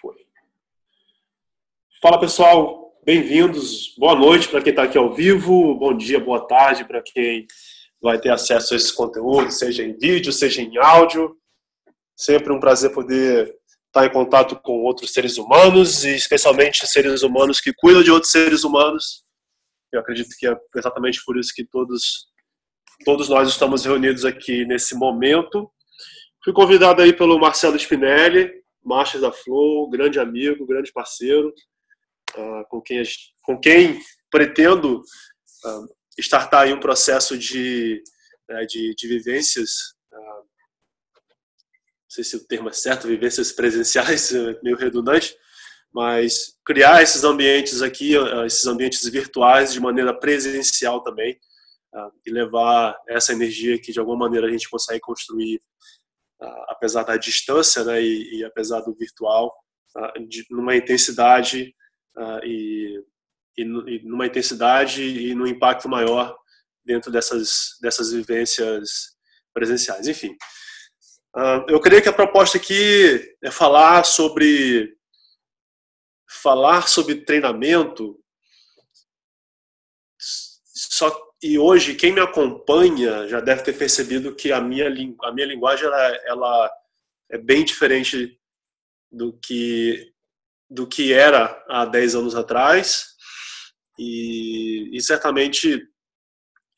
Foi. Fala pessoal, bem-vindos. Boa noite para quem está aqui ao vivo, bom dia, boa tarde para quem vai ter acesso a esse conteúdo, seja em vídeo, seja em áudio. Sempre um prazer poder estar em contato com outros seres humanos e especialmente seres humanos que cuidam de outros seres humanos. Eu acredito que é exatamente por isso que todos todos nós estamos reunidos aqui nesse momento. Fui convidado aí pelo Marcelo Spinelli, Marchas da Flow, grande amigo, grande parceiro, uh, com, quem, com quem pretendo uh, startar aí um processo de, uh, de, de, vivências, uh, não sei se o termo é certo, vivências presenciais, é meio redundante, mas criar esses ambientes aqui, esses ambientes virtuais de maneira presencial também, e levar essa energia que de alguma maneira a gente consegue construir apesar da distância né, e, e apesar do virtual, de, numa intensidade e, e, e, numa intensidade e no impacto maior dentro dessas, dessas vivências presenciais. Enfim, eu creio que a proposta aqui é falar sobre falar sobre treinamento só e hoje quem me acompanha já deve ter percebido que a minha, a minha linguagem ela, ela é bem diferente do que do que era há 10 anos atrás. E, e certamente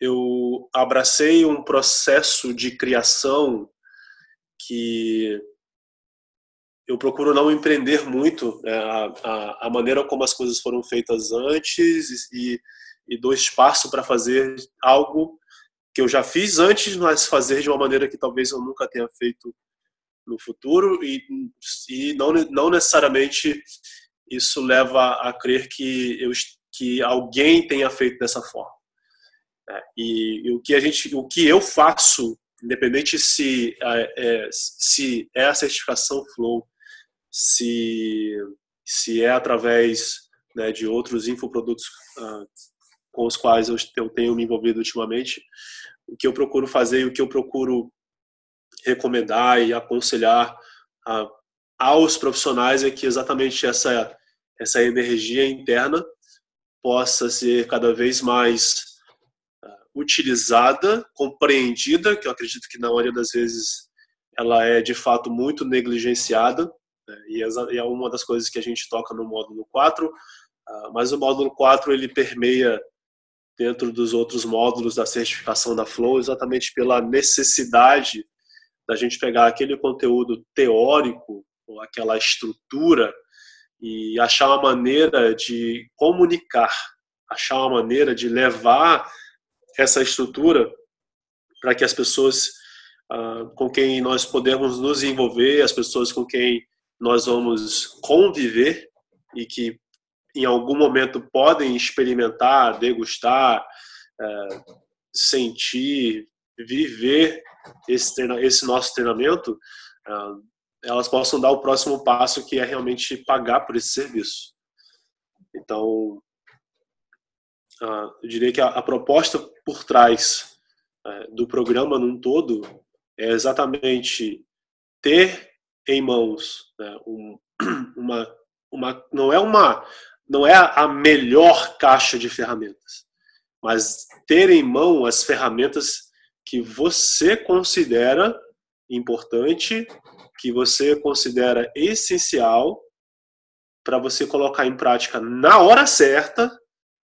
eu abracei um processo de criação que eu procuro não empreender muito né, a, a, a, maneira como as coisas foram feitas antes e, e dou espaço para fazer algo que eu já fiz antes, mas fazer de uma maneira que talvez eu nunca tenha feito no futuro e, e não, não necessariamente isso leva a crer que, eu, que alguém tenha feito dessa forma. É, e, e, o que a gente, o que eu faço, independente se é, é se é a certificação Flow, se se é através né, de outros infoprodutos uh, com os quais eu, tenho me envolvido ultimamente, o que eu procuro fazer e o que eu procuro recomendar e aconselhar a, aos profissionais é que exatamente essa essa energia interna possa ser cada vez mais uh, utilizada, compreendida, que eu acredito que na maioria das vezes ela é de fato muito negligenciada, né, e, é uma das coisas que a gente toca no módulo 4, uh, ah, mas o módulo 4 ele permeia dentro dos outros módulos da certificação da Flow, exatamente pela necessidade da gente pegar aquele conteúdo teórico, ou aquela estrutura, e achar uma maneira de comunicar, achar uma maneira de levar essa estrutura para que as pessoas uh, com quem nós podemos nos envolver, as pessoas com quem nós vamos conviver e que em algum momento podem experimentar, degustar, é, sentir, viver esse, esse nosso treinamento, é, elas possam dar o próximo passo que é realmente pagar por esse serviço. Então, eu diria que a, proposta por trás é, do programa num todo é exatamente ter em mãos né, uma, uma, não é uma não é a melhor caixa de ferramentas, mas ter em mão as ferramentas que você considera importante, que você considera essencial para você colocar em prática na hora certa,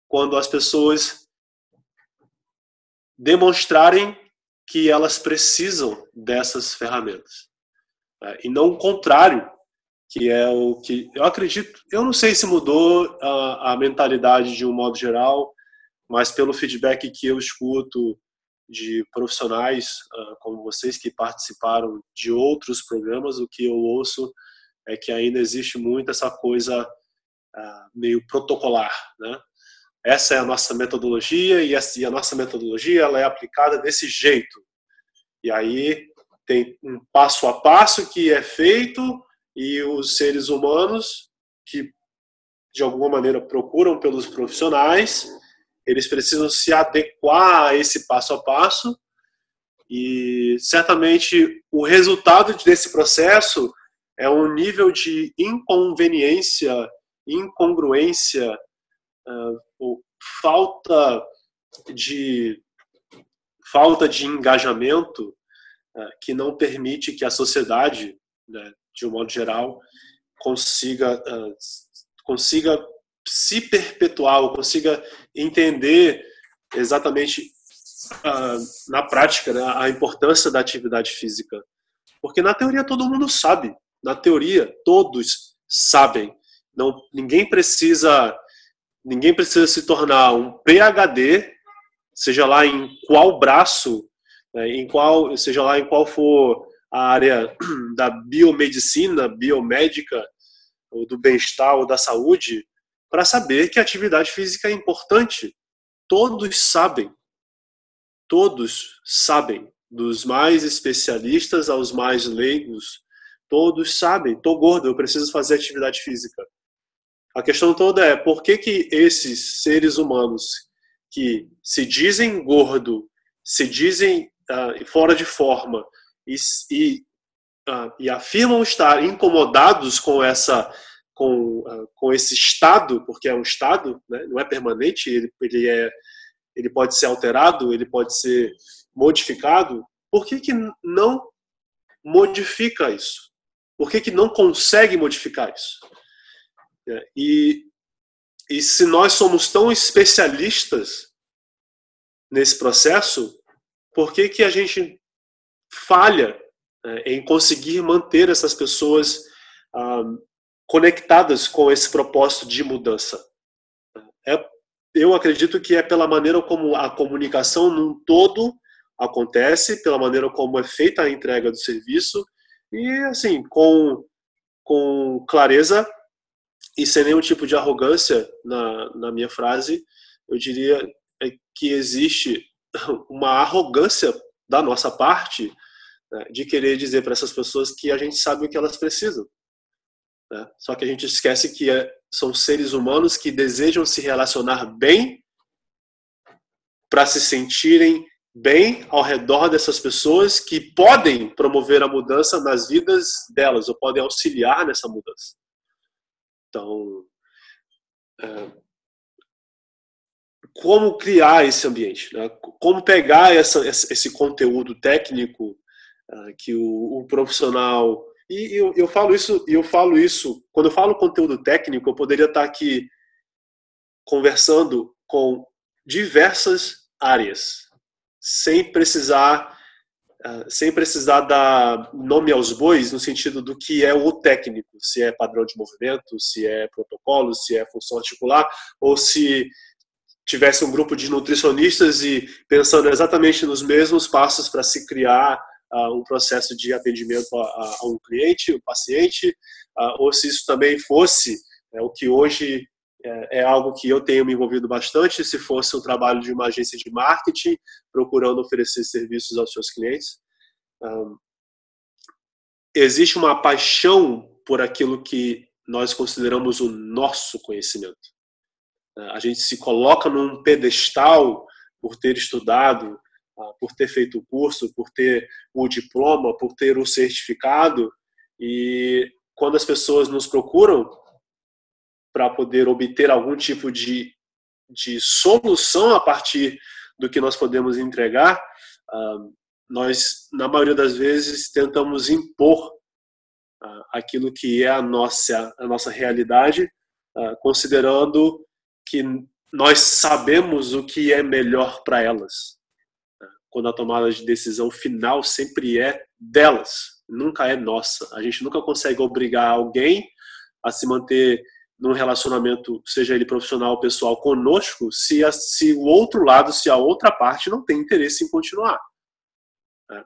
quando as pessoas demonstrarem que elas precisam dessas ferramentas. E não o contrário, que é o que eu acredito. Eu não sei se mudou a, a mentalidade de um modo geral, mas pelo feedback que eu escuto de profissionais uh, como vocês que participaram de outros programas, o que eu ouço é que ainda existe muito essa coisa uh, meio protocolar, né? Essa é a nossa metodologia e, e a nossa metodologia ela é aplicada desse jeito. E aí tem um passo a passo que é feito e os seres humanos que de alguma maneira procuram pelos profissionais, eles precisam se adequar a esse passo a passo. E certamente o resultado desse processo é um nível de inconveniência, incongruência, uh, falta de falta de engajamento uh, que não permite que a sociedade, né, de um modo geral, consiga uh, consiga se perpetuar ou consiga entender exatamente uh, na prática né, a importância da atividade física. Porque na teoria todo mundo sabe, na teoria todos sabem. Não, ninguém precisa ninguém precisa se tornar um PhD, seja lá em qual braço, né, em qual, seja lá em qual for a área da biomedicina, biomédica, ou do bem-estar ou da saúde, para saber que a atividade física é importante. Todos sabem. Todos sabem. Dos mais especialistas aos mais leigos, todos sabem. Tô gordo, eu preciso fazer atividade física. A questão toda é por que, que esses seres humanos que se dizem gordo, se dizem uh, fora de forma e, e, uh, e afirmam estar incomodados com essa com, uh, com esse estado, porque é um estado, né? não é permanente, ele, ele, é, ele pode ser alterado, ele pode ser modificado, por que, que não modifica isso? Por que, que não consegue modificar isso? É, e, e se nós somos tão especialistas nesse processo, por que, que a gente falha é, em conseguir manter essas pessoas ah, conectadas com esse propósito de mudança. É, eu acredito que é pela maneira como a comunicação num todo acontece, pela maneira como é feita a entrega do serviço e assim com com clareza e sem nenhum tipo de arrogância na, na minha frase, eu diria é que existe uma arrogância da nossa parte né, de querer dizer para essas pessoas que a gente sabe o que elas precisam. Né? Só que a gente esquece que é, são seres humanos que desejam se relacionar bem para se sentirem bem ao redor dessas pessoas que podem promover a mudança nas vidas delas ou podem auxiliar nessa mudança. Então, é, como criar esse ambiente? Né? Como pegar essa, esse conteúdo técnico que o, o profissional e eu, eu falo isso, eu falo isso, quando eu falo conteúdo técnico, eu poderia estar aqui conversando com diversas áreas, sem precisar ah, sem precisar dar nome aos bois no sentido do que é o técnico, se é padrão de movimento, se é protocolo, se é função articular, ou se tivesse um grupo de nutricionistas e pensando exatamente nos mesmos passos para se criar um processo de atendimento a, a um cliente, um paciente, ou se isso também fosse é, o que hoje é, é, algo que eu tenho me envolvido bastante, se fosse um trabalho de uma agência de marketing procurando oferecer serviços aos seus clientes. Um, existe uma paixão por aquilo que nós consideramos o nosso conhecimento. A gente se coloca num pedestal por ter estudado, por ter feito o curso, por ter o diploma, por ter o certificado. E quando as pessoas nos procuram para poder obter algum tipo de, de solução a partir do que nós podemos entregar, ah, nós, na maioria das vezes, tentamos impor ah, aquilo que é a nossa, a nossa realidade, considerando que nós sabemos o que é melhor para elas quando a tomada de decisão final sempre é delas, nunca é nossa. A gente nunca consegue obrigar alguém a se manter num relacionamento, seja ele profissional ou pessoal, conosco, se, a, se o outro lado, se a outra parte não tem interesse em continuar. Né?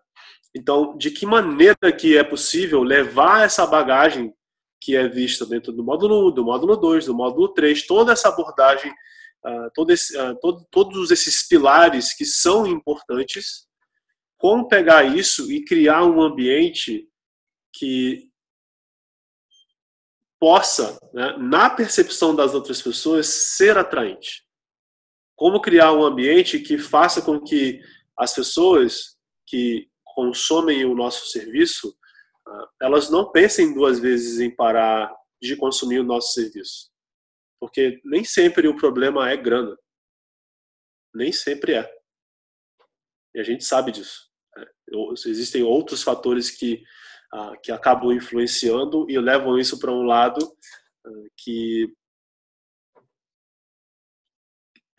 Então, de que maneira que é possível levar essa bagagem que é vista dentro do módulo 1, do módulo 2, do módulo 3, toda essa abordagem uh, todo esse, uh, todo, todos esses pilares que são importantes, como pegar isso e criar um ambiente que possa, né, na percepção das outras pessoas, ser atraente. Como criar um ambiente que faça com que as pessoas que consomem o nosso serviço elas não pensem duas vezes em parar de consumir o nosso serviço. Porque nem sempre o problema é grana. Nem sempre é. E a gente sabe disso. Né? Existem outros fatores que, ah, que acabam influenciando e levam isso para um lado ah, que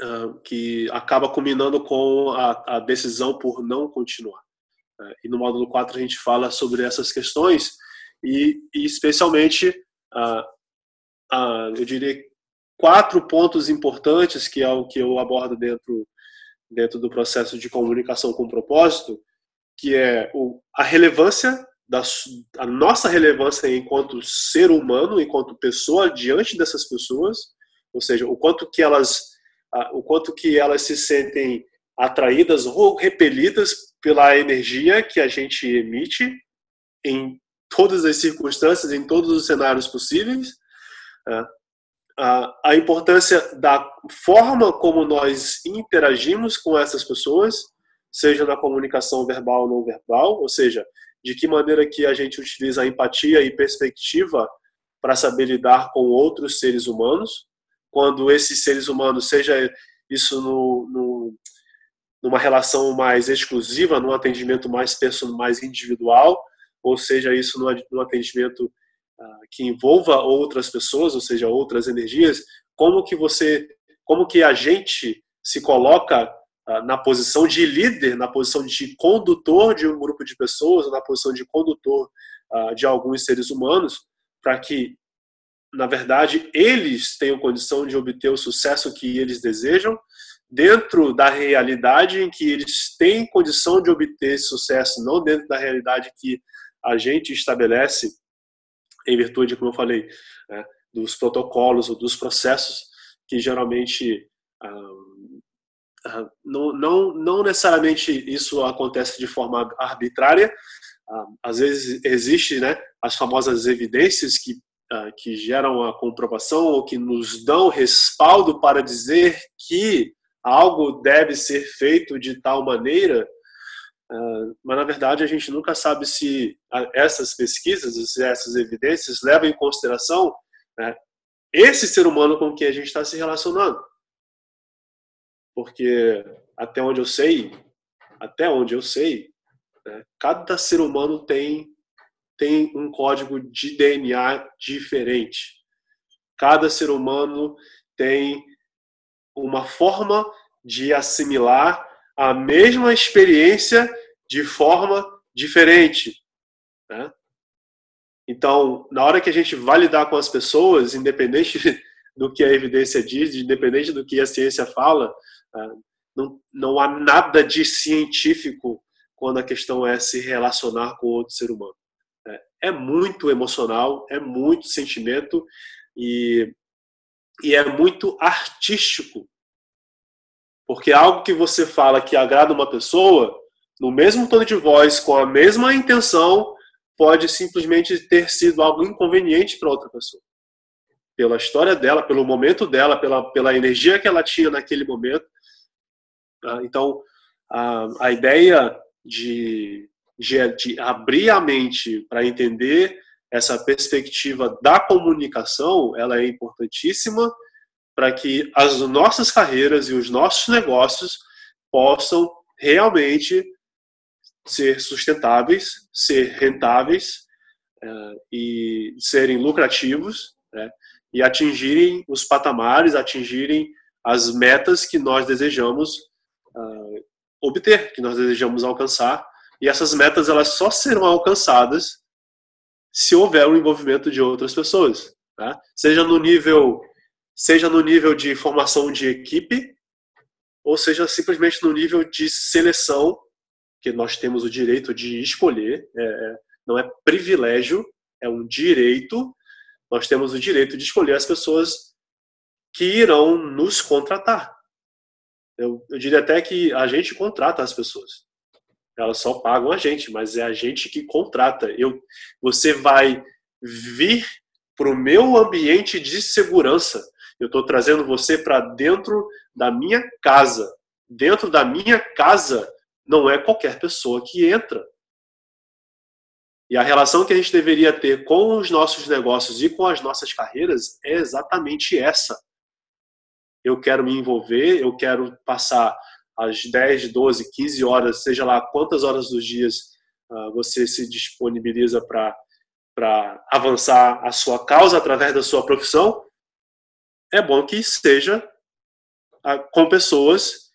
ah, que acaba culminando com a, a decisão por não continuar. Né? E no módulo 4 a gente fala sobre essas questões e, e especialmente, eu diria, quatro pontos importantes que é o que eu abordo dentro, dentro do processo de comunicação com propósito, que é o, a relevância da a nossa relevância enquanto ser humano, enquanto pessoa diante dessas pessoas, ou seja, o quanto que elas o quanto que elas se sentem atraídas ou repelidas pela energia que a gente emite em todas as circunstâncias, em todos os cenários possíveis. A importância da forma como nós interagimos com essas pessoas, seja na comunicação verbal ou não verbal, ou seja, de que maneira que a gente utiliza a empatia e perspectiva para saber lidar com outros seres humanos, quando esses seres humanos, seja isso no, no numa relação mais exclusiva, num atendimento mais personal, mais individual, ou seja, isso no atendimento uh, que envolva outras pessoas, ou seja, outras energias, como que você, como que a gente se coloca uh, na posição de líder, na posição de condutor de um grupo de pessoas, na posição de condutor uh, de alguns seres humanos, para que na verdade, eles tenham condição de obter o sucesso que eles desejam, dentro da realidade em que eles têm condição de obter sucesso, não dentro da realidade que a gente estabelece em virtude, como eu falei, né, dos protocolos ou dos processos que geralmente ah, ah, não, não, não necessariamente isso acontece de forma arbitrária. Ah, às vezes existe né, as famosas evidências que ah, que geram a comprovação ou que nos dão respaldo para dizer que algo deve ser feito de tal maneira, mas na verdade a gente nunca sabe se essas pesquisas, se essas evidências levam em consideração né, esse ser humano com quem a gente está se relacionando. Porque até onde eu sei, até onde eu sei, né, cada ser humano tem tem um código de DNA diferente. Cada ser humano tem uma forma de assimilar a mesma experiência de forma diferente. Né? Então, na hora que a gente vai lidar com as pessoas, independente do que a evidência diz, independente do que a ciência fala, ah, não, não há nada de científico quando a questão é se relacionar com outro ser humano é muito emocional, é muito sentimento e, e é muito artístico. Porque algo que você fala que agrada uma pessoa, no mesmo tom de voz, com a mesma intenção, pode simplesmente ter sido algo inconveniente para outra pessoa. Pela história dela, pelo momento dela, pela, pela energia que ela tinha naquele momento. Ah, então, a, a ideia de de, de abrir a mente para entender essa perspectiva da comunicação, ela é importantíssima para que as nossas carreiras e os nossos negócios possam realmente ser sustentáveis, ser rentáveis uh, e serem lucrativos né, e atingirem os patamares, atingirem as metas que nós desejamos uh, obter, que nós desejamos alcançar e essas metas elas só serão alcançadas se houver o envolvimento de outras pessoas, tá? seja no nível seja no nível de formação de equipe ou seja simplesmente no nível de seleção que nós temos o direito de escolher, é, é, não é privilégio, é um direito. Nós temos o direito de escolher as pessoas que irão nos contratar. Eu, eu diria até que a gente contrata as pessoas elas só pagam a gente, mas é a gente que contrata. Eu, você vai vir para o meu ambiente de segurança. Eu estou trazendo você para dentro da minha casa. Dentro da minha casa não é qualquer pessoa que entra. E a relação que a gente deveria ter com os nossos negócios e com as nossas carreiras é exatamente essa. Eu quero me envolver, eu quero passar as 10, 12, 15 horas, seja lá quantas horas dos dias uh, você se disponibiliza para avançar a sua causa através da sua profissão, é bom que seja uh, com pessoas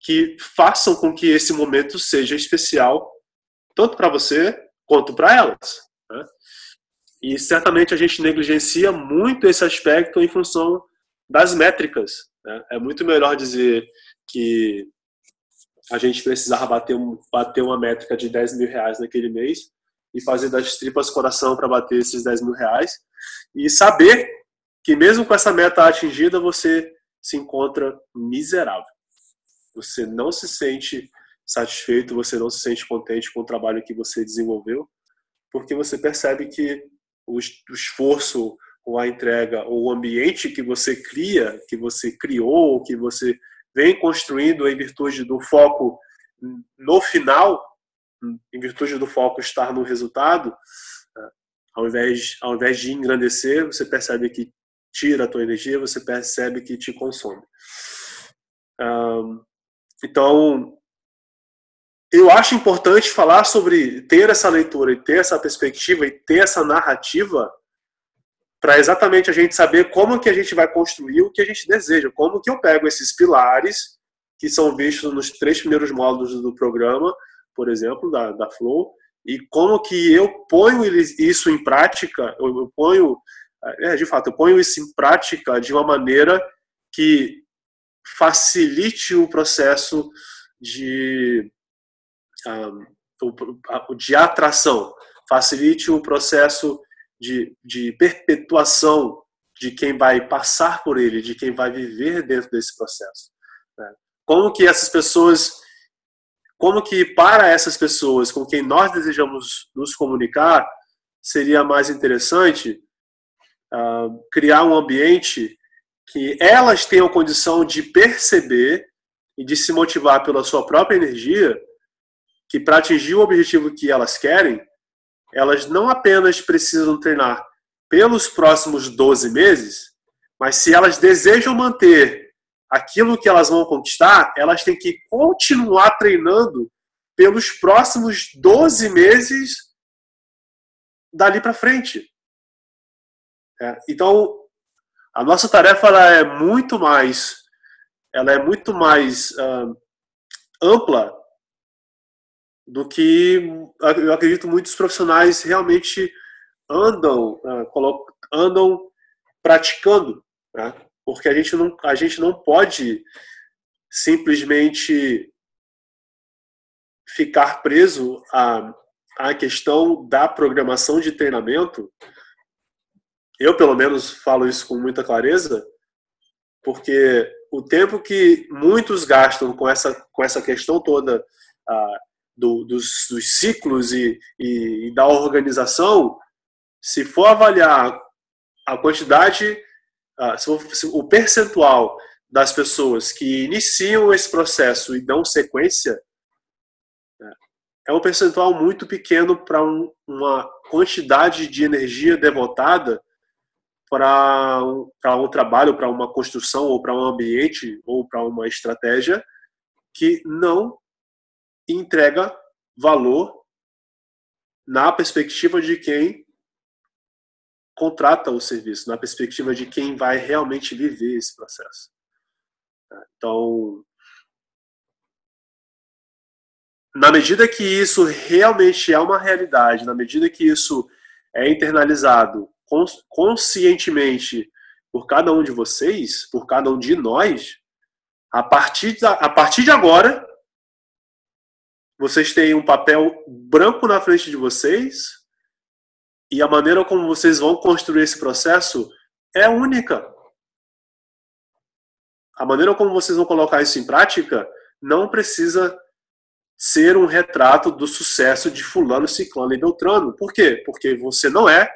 que façam com que esse momento seja especial, tanto para você quanto para elas. Né? E certamente a gente negligencia muito esse aspecto em função das métricas. Né? É muito melhor dizer que a gente precisava bater, um, bater uma métrica de 10 mil reais naquele mês e fazer das tripas coração para bater esses 10 mil reais e saber que mesmo com essa meta atingida você se encontra miserável. Você não se sente satisfeito, você não se sente contente com o trabalho que você desenvolveu, porque você percebe que o esforço ou a entrega ou o ambiente que você cria, que você criou, que você vem construindo em virtude do foco no final, em virtude do foco estar no resultado, ao invés, ao invés de engrandecer, você percebe que tira a tua energia, você percebe que te consome. Então, eu acho importante falar sobre ter essa leitura e ter essa perspectiva e ter essa narrativa para exatamente a gente saber como que a gente vai construir o que a gente deseja, como que eu pego esses pilares que são vistos nos três primeiros módulos do programa, por exemplo, da, da Flow, e como que eu ponho isso em prática, eu ponho, é, de fato, eu ponho isso em prática de uma maneira que facilite o processo de, um, de atração, facilite o processo de, de perpetuação de quem vai passar por ele, de quem vai viver dentro desse processo. Né? Como que essas pessoas, como que para essas pessoas com quem nós desejamos nos comunicar, seria mais interessante uh, criar um ambiente que elas tenham condição de perceber e de se motivar pela sua própria energia, que para atingir o objetivo que elas querem, elas não apenas precisam treinar pelos próximos 12 meses, mas se elas desejam manter aquilo que elas vão conquistar, elas têm que continuar treinando pelos próximos 12 meses dali para frente. É, então, a nossa tarefa ela é muito mais, ela é muito mais uh, ampla do que eu acredito muitos profissionais realmente andam ah, andam praticando, né? porque a gente não a gente não pode simplesmente ficar preso à, à questão da programação de treinamento. Eu pelo menos falo isso com muita clareza, porque o tempo que muitos gastam com essa com essa questão toda uh, do, dos, dos, ciclos e, e, e, da organização, se for avaliar a quantidade, uh, se for, se, o percentual das pessoas que iniciam esse processo e dão sequência, né, é um percentual muito pequeno para um, uma quantidade de energia devotada para um, trabalho, para uma construção, ou para um ambiente, ou para uma estratégia que não entrega valor na perspectiva de quem contrata o serviço, na perspectiva de quem vai realmente viver esse processo. Então, na medida que isso realmente é uma realidade, na medida que isso é internalizado conscientemente por cada um de vocês, por cada um de nós, a partir, da, a partir de agora, vocês têm um papel branco na frente de vocês e a maneira como vocês vão construir esse processo é única. A maneira como vocês vão colocar isso em prática não precisa ser um retrato do sucesso de fulano, ciclano e beltrano. Por quê? Porque você não é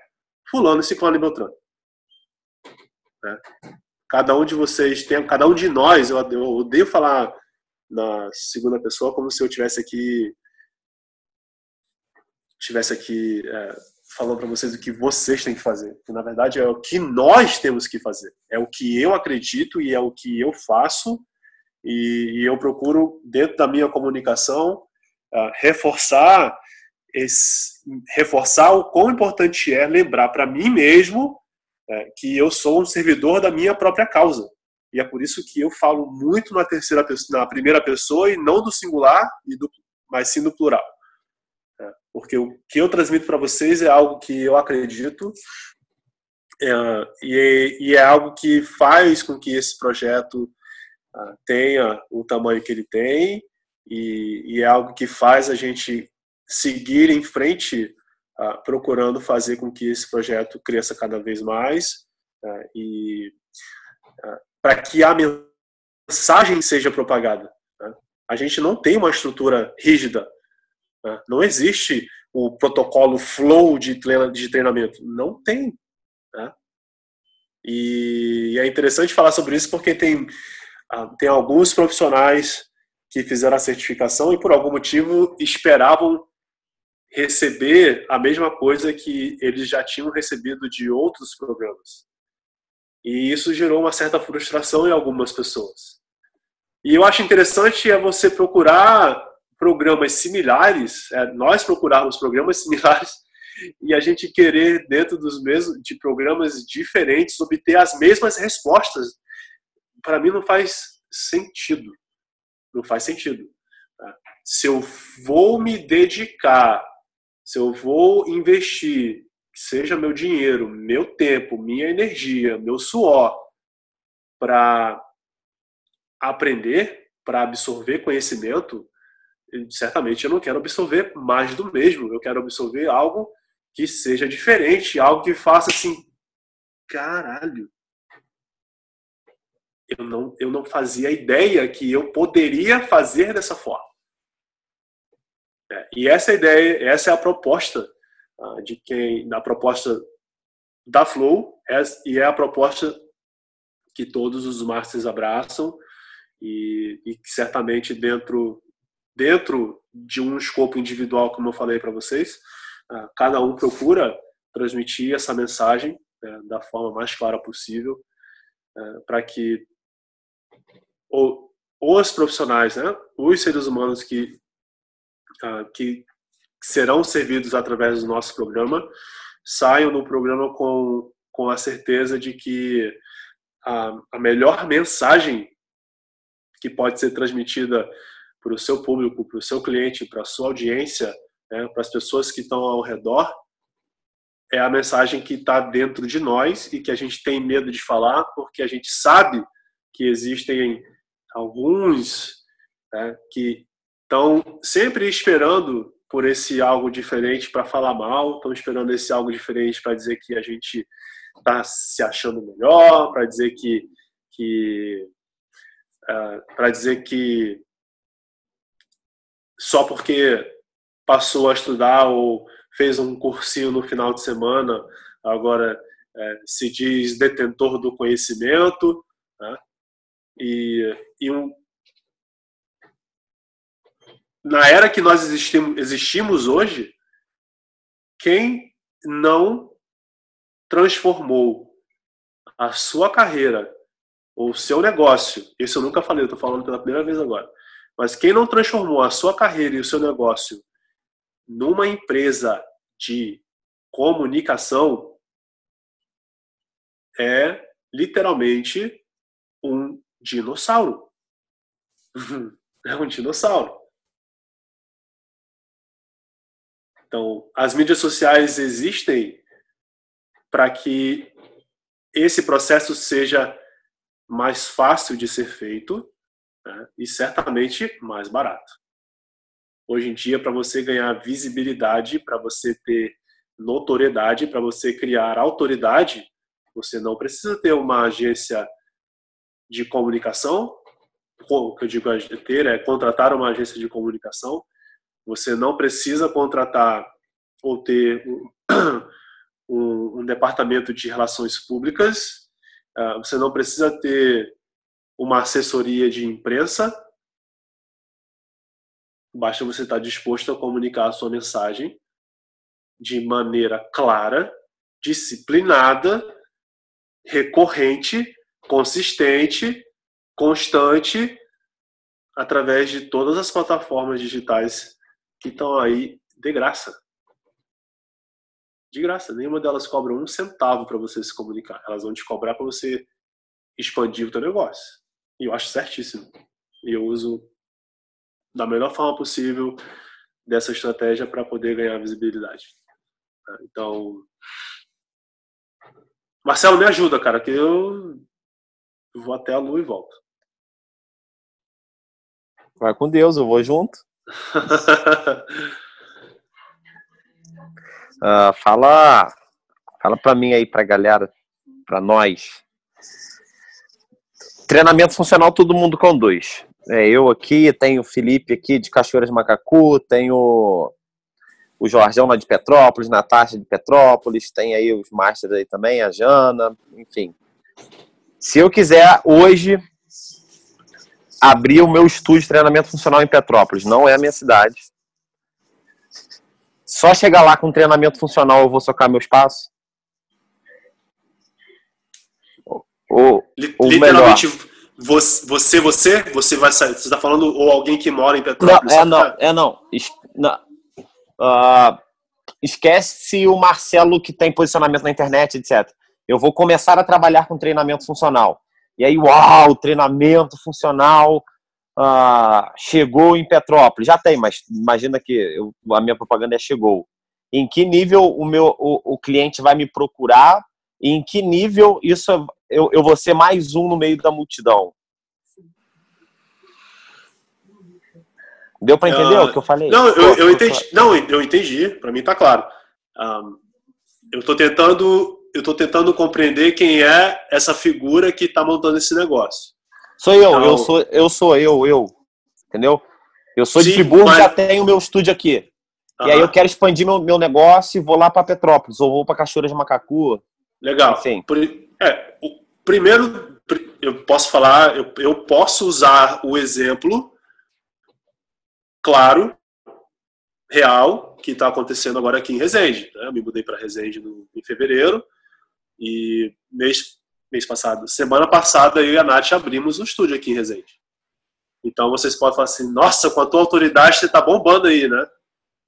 fulano, ciclano e beltrano. Né? Cada um de vocês tem, cada um de nós, eu, eu odeio falar na segunda pessoa como se eu tivesse aqui estivesse aqui é, falando para vocês o que vocês têm que fazer. Que, na verdade, é o que nós temos que fazer. É o que eu acredito e é o que eu faço. E, e eu procuro, dentro da minha comunicação, uh, reforçar, esse, reforçar o quão importante é lembrar para mim mesmo uh, que eu sou um servidor da minha própria causa. E é por isso que eu falo muito na terceira na primeira pessoa e não do singular e do, mas sim do plural porque o que eu transmito para vocês é algo que eu acredito é, e, é, e, é, algo que faz com que esse projeto uh, tenha o tamanho que ele tem e, e, é algo que faz a gente seguir em frente uh, procurando fazer com que esse projeto cresça cada vez mais uh, e para que a mensagem seja propagada. Né? A gente não tem uma estrutura rígida né? Não existe o protocolo flow de treinamento. Não tem. Né? E é interessante falar sobre isso porque tem, ah, tem alguns profissionais que fizeram a certificação e por algum motivo esperavam receber a mesma coisa que eles já tinham recebido de outros programas. E isso gerou uma certa frustração em algumas pessoas. E eu acho interessante é você procurar programas similares, é, nós procurarmos programas similares e a gente querer, dentro dos mesmos, de programas diferentes, obter as mesmas respostas, para mim não faz sentido. Não faz sentido. Tá? Se eu vou me dedicar, se eu vou investir, seja meu dinheiro, meu tempo, minha energia, meu suor, para aprender, para absorver conhecimento, certamente eu não quero absorver mais do mesmo. Eu quero absorver algo que seja diferente, algo que faça assim, caralho. Eu não, eu não fazia ideia que eu poderia fazer dessa forma. É, e essa é ideia, essa é a proposta uh, de quem, da proposta da Flow, e é a proposta que todos os masters abraçam e, e certamente dentro dentro de um escopo individual, como eu falei para vocês, ah, cada um procura transmitir essa mensagem né, da forma mais clara possível, né, para que os profissionais, né, os seres humanos que, ah, que serão servidos através do nosso programa, saiam do programa com, com a certeza de que a, a melhor mensagem que pode ser transmitida para o seu público, para o seu cliente, para a sua audiência, né, para as pessoas que estão ao redor, é a mensagem que está dentro de nós e que a gente tem medo de falar, porque a gente sabe que existem alguns né, que estão sempre esperando por esse algo diferente para falar mal, estão esperando esse algo diferente para dizer que a gente está se achando melhor, para dizer que, que uh, para dizer que só porque passou a estudar ou fez um cursinho no final de semana, agora é, se diz detentor do conhecimento, né? e, e um, na era que nós existimos, existimos hoje, quem não transformou a sua carreira ou seu negócio, isso eu nunca falei, eu estou falando pela primeira vez agora, mas quem não transformou a sua carreira e o seu negócio numa empresa de comunicação é literalmente um dinossauro. é um dinossauro. Então, as mídias sociais existem para que esse processo seja mais fácil de ser feito né? e certamente mais barato. Hoje em dia, para você ganhar visibilidade, para você ter notoriedade, para você criar autoridade, você não precisa ter uma agência de comunicação. O que eu digo ter é contratar uma agência de comunicação. Você não precisa contratar ou ter um, um, departamento de relações públicas. Ah, você não precisa ter uma assessoria de imprensa. Basta você estar disposto a comunicar a sua mensagem de maneira clara, disciplinada, recorrente, consistente, constante, através de todas as plataformas digitais que estão aí de graça. De graça. Nenhuma delas cobra um centavo para você se comunicar. Elas vão te cobrar para você expandir o teu negócio. E eu acho certíssimo. E eu uso da melhor forma possível dessa estratégia para poder ganhar visibilidade. Então, Marcelo, me ajuda, cara, que eu vou até a lua e volto. Vai com Deus, eu vou junto. Uh, fala fala para mim aí, pra galera, para nós. Treinamento funcional todo mundo dois. É, eu aqui, tenho o Felipe aqui de Cachoeiras Macacu, tenho o Jorgão lá de Petrópolis, Natasha de Petrópolis, tem aí os Masters aí também, a Jana, enfim. Se eu quiser hoje abrir o meu estúdio de treinamento funcional em Petrópolis, não é a minha cidade. Só chegar lá com treinamento funcional eu vou socar meu espaço? Ou, ou Literalmente, melhor, você, você, você vai sair. Você está falando ou alguém que mora em Petrópolis? Não, é não, é não. não. Uh, esquece o Marcelo que tem posicionamento na internet, etc. Eu vou começar a trabalhar com treinamento funcional. E aí, uau, treinamento funcional uh, chegou em Petrópolis. Já tem, mas imagina que eu, a minha propaganda é chegou. Em que nível o meu o, o cliente vai me procurar? E em que nível isso eu, eu vou ser mais um no meio da multidão? Deu para entender uh, o que eu falei? Não, eu, eu entendi. Não, eu entendi. Para mim tá claro. Um, eu estou tentando, eu tô tentando compreender quem é essa figura que está montando esse negócio. Sou eu. Então, eu sou, eu sou eu, eu. Entendeu? Eu sou de Friburgo, mas... já tenho meu estúdio aqui. E aí eu quero expandir meu, meu negócio e vou lá para Petrópolis ou vou para Cachoeira de Macacu. Legal. Enfim. É, o primeiro, eu posso falar, eu, eu posso usar o exemplo claro, real, que está acontecendo agora aqui em Resende. Né? Eu me mudei para Resende no, em fevereiro e mês, mês passado, semana passada, eu e a Nath abrimos um estúdio aqui em Resende. Então vocês podem falar assim, nossa, com a tua autoridade você está bombando aí, né?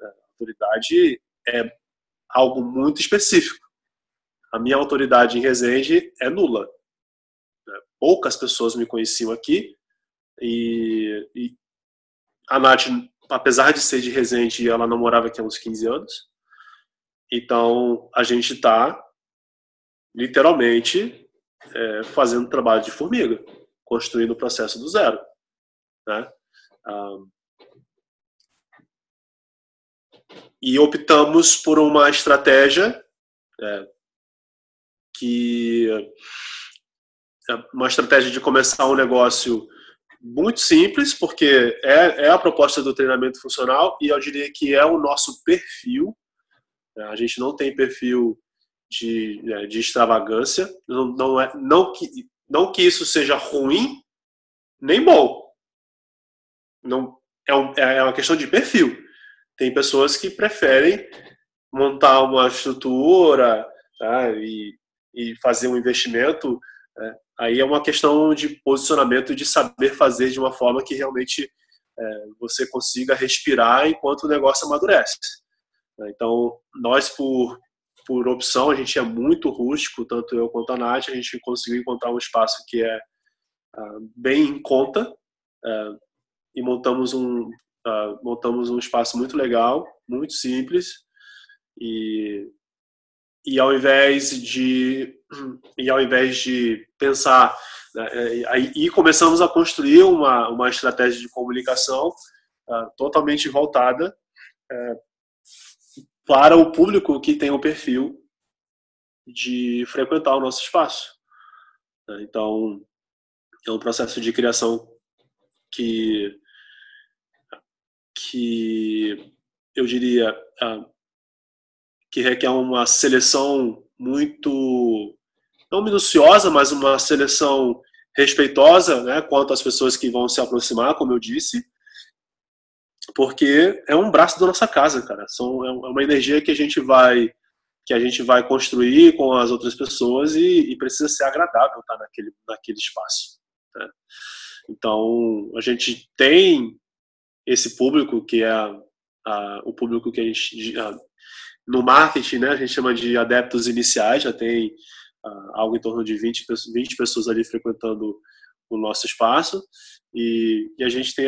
A autoridade é algo muito específico. A minha autoridade em Resende é nula. Poucas pessoas me conheciam aqui e, e a Nath, apesar de ser de Resende, ela não morava aqui há uns 15 anos. Então, a gente está, literalmente, é, fazendo trabalho de formiga, construindo o processo do zero. Né? Ah, e optamos por uma estratégia é, que é uma estratégia de começar um negócio muito simples, porque é, é a proposta do treinamento funcional e eu diria que é o nosso perfil. A gente não tem perfil de, né, de extravagância, não, não, é, não, que, não que isso seja ruim nem bom. Não, é, um, é uma questão de perfil. Tem pessoas que preferem montar uma estrutura tá, e, e fazer um investimento né, Aí é uma questão de posicionamento, de saber fazer de uma forma que realmente é, você consiga respirar enquanto o negócio amadurece. Então, nós, por, por opção, a gente é muito rústico, tanto eu quanto a Nath, a gente conseguiu encontrar um espaço que é uh, bem em conta uh, e montamos um, uh, montamos um espaço muito legal, muito simples e e ao invés de e ao invés de pensar né, aí e começamos a construir uma, uma estratégia de comunicação totalmente voltada uh, para o público que tem o perfil de frequentar o nosso espaço né? então é um processo de criação que que eu diria uh, que requer uma seleção muito não minuciosa, mas uma seleção respeitosa, né, quanto às pessoas que vão se aproximar, como eu disse. Porque é um braço da nossa casa, cara. São, é uma energia que a gente vai que a gente vai construir com as outras pessoas e, e precisa ser agradável estar naquele, naquele espaço. Né? Então, a gente tem esse público que é a, a, o público que a gente a, no marketing, né, a gente chama de adeptos iniciais, já tem algo em torno de 20, 20 pessoas ali frequentando o nosso espaço e, e a gente tem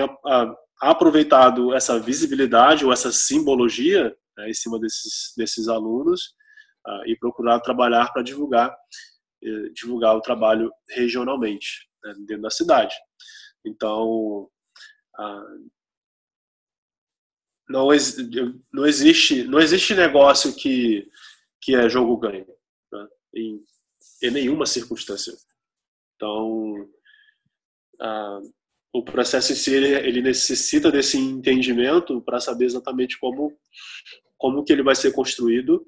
aproveitado essa visibilidade ou essa simbologia né, em cima desses, desses alunos uh, e procurar trabalhar para divulgar eh, divulgar o trabalho regionalmente né, dentro da cidade. Então, uh, não, não, existe não existe negócio que que é jogo ganho né, em, em nenhuma circunstância. Então, uh, o processo em si ele, ele necessita desse entendimento para saber exatamente como como que ele vai ser construído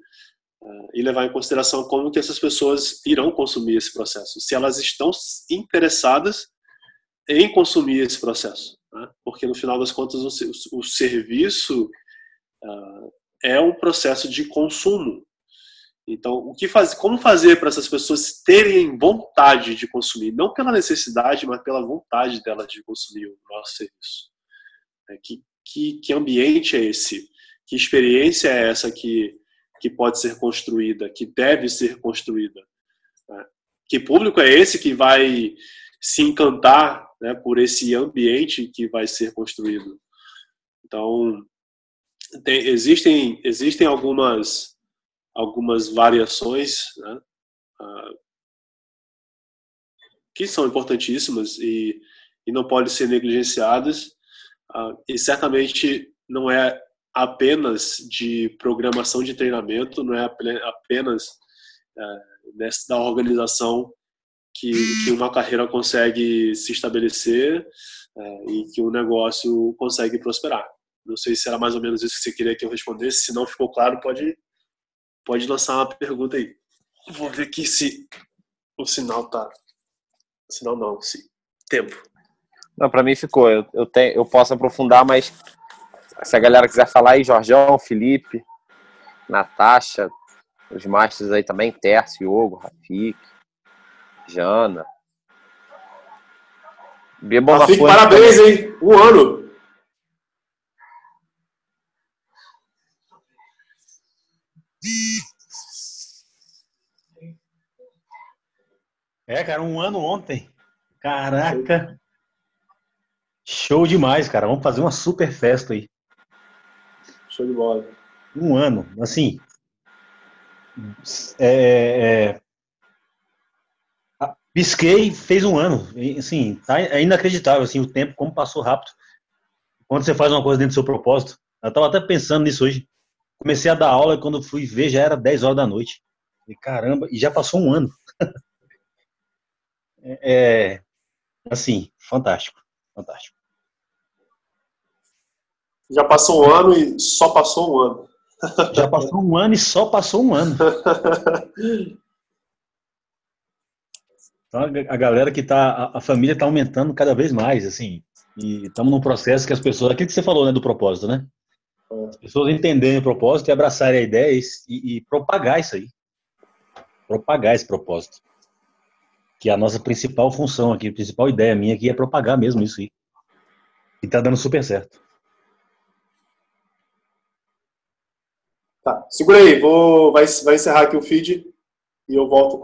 uh, e levar em consideração como que essas pessoas irão consumir esse processo, se elas estão interessadas em consumir esse processo, né? porque no final das contas o, o serviço uh, é um processo de consumo então, o que faz, como fazer para essas pessoas terem vontade de consumir, não pela necessidade, mas pela vontade delas de consumir o nosso serviço? É, que, que, que ambiente é esse? Que experiência é essa que, que pode ser construída, que deve ser construída? É, que público é esse que vai se encantar né, por esse ambiente que vai ser construído? Então, tem, existem, existem algumas algumas variações né, uh, que são importantíssimas e, e não podem ser negligenciadas. Uh, e certamente não é apenas de programação de treinamento, não é apenas uh, da organização que, que, uma carreira consegue se estabelecer uh, e que um negócio consegue prosperar. Não sei se era mais ou menos isso que você queria que eu respondesse. Se não ficou claro, pode Pode lançar uma pergunta aí. Vou ver aqui se o sinal tá. Sinal não, se tempo. Não, para mim ficou. Eu, eu, tenho, eu posso aprofundar, mas se a galera quiser falar aí, Jorjão, Felipe, Natasha, os masters aí também, Tércio, Hugo, Rafik, Jana. Bebam Rafik, parabéns, hein? Um ano. É, cara, um ano ontem. Caraca! Show demais, cara. Vamos fazer uma super festa aí. Show de bola. Um ano, assim. É, é, pisquei, fez um ano. Assim, tá, é inacreditável assim, o tempo, como passou rápido. Quando você faz uma coisa dentro do seu propósito. Eu estava até pensando nisso hoje. Comecei a dar aula e quando fui ver já era 10 horas da noite. E caramba, e já passou um ano. é, assim, fantástico, fantástico. Já passou um ano e só passou um ano. Já passou um ano e só passou um ano. Então a galera que tá, a família está aumentando cada vez mais, assim, e estamos num processo que as pessoas, aquilo que você falou, né, do propósito, né? As pessoas entenderem o propósito e abraçarem a ideia e, e, propagar isso aí. Propagar esse propósito. Que é a nossa principal função aqui, a principal ideia minha aqui é propagar mesmo isso aí. E tá dando super certo. Tá, segura aí, vou, vai, vai encerrar aqui o feed e eu volto com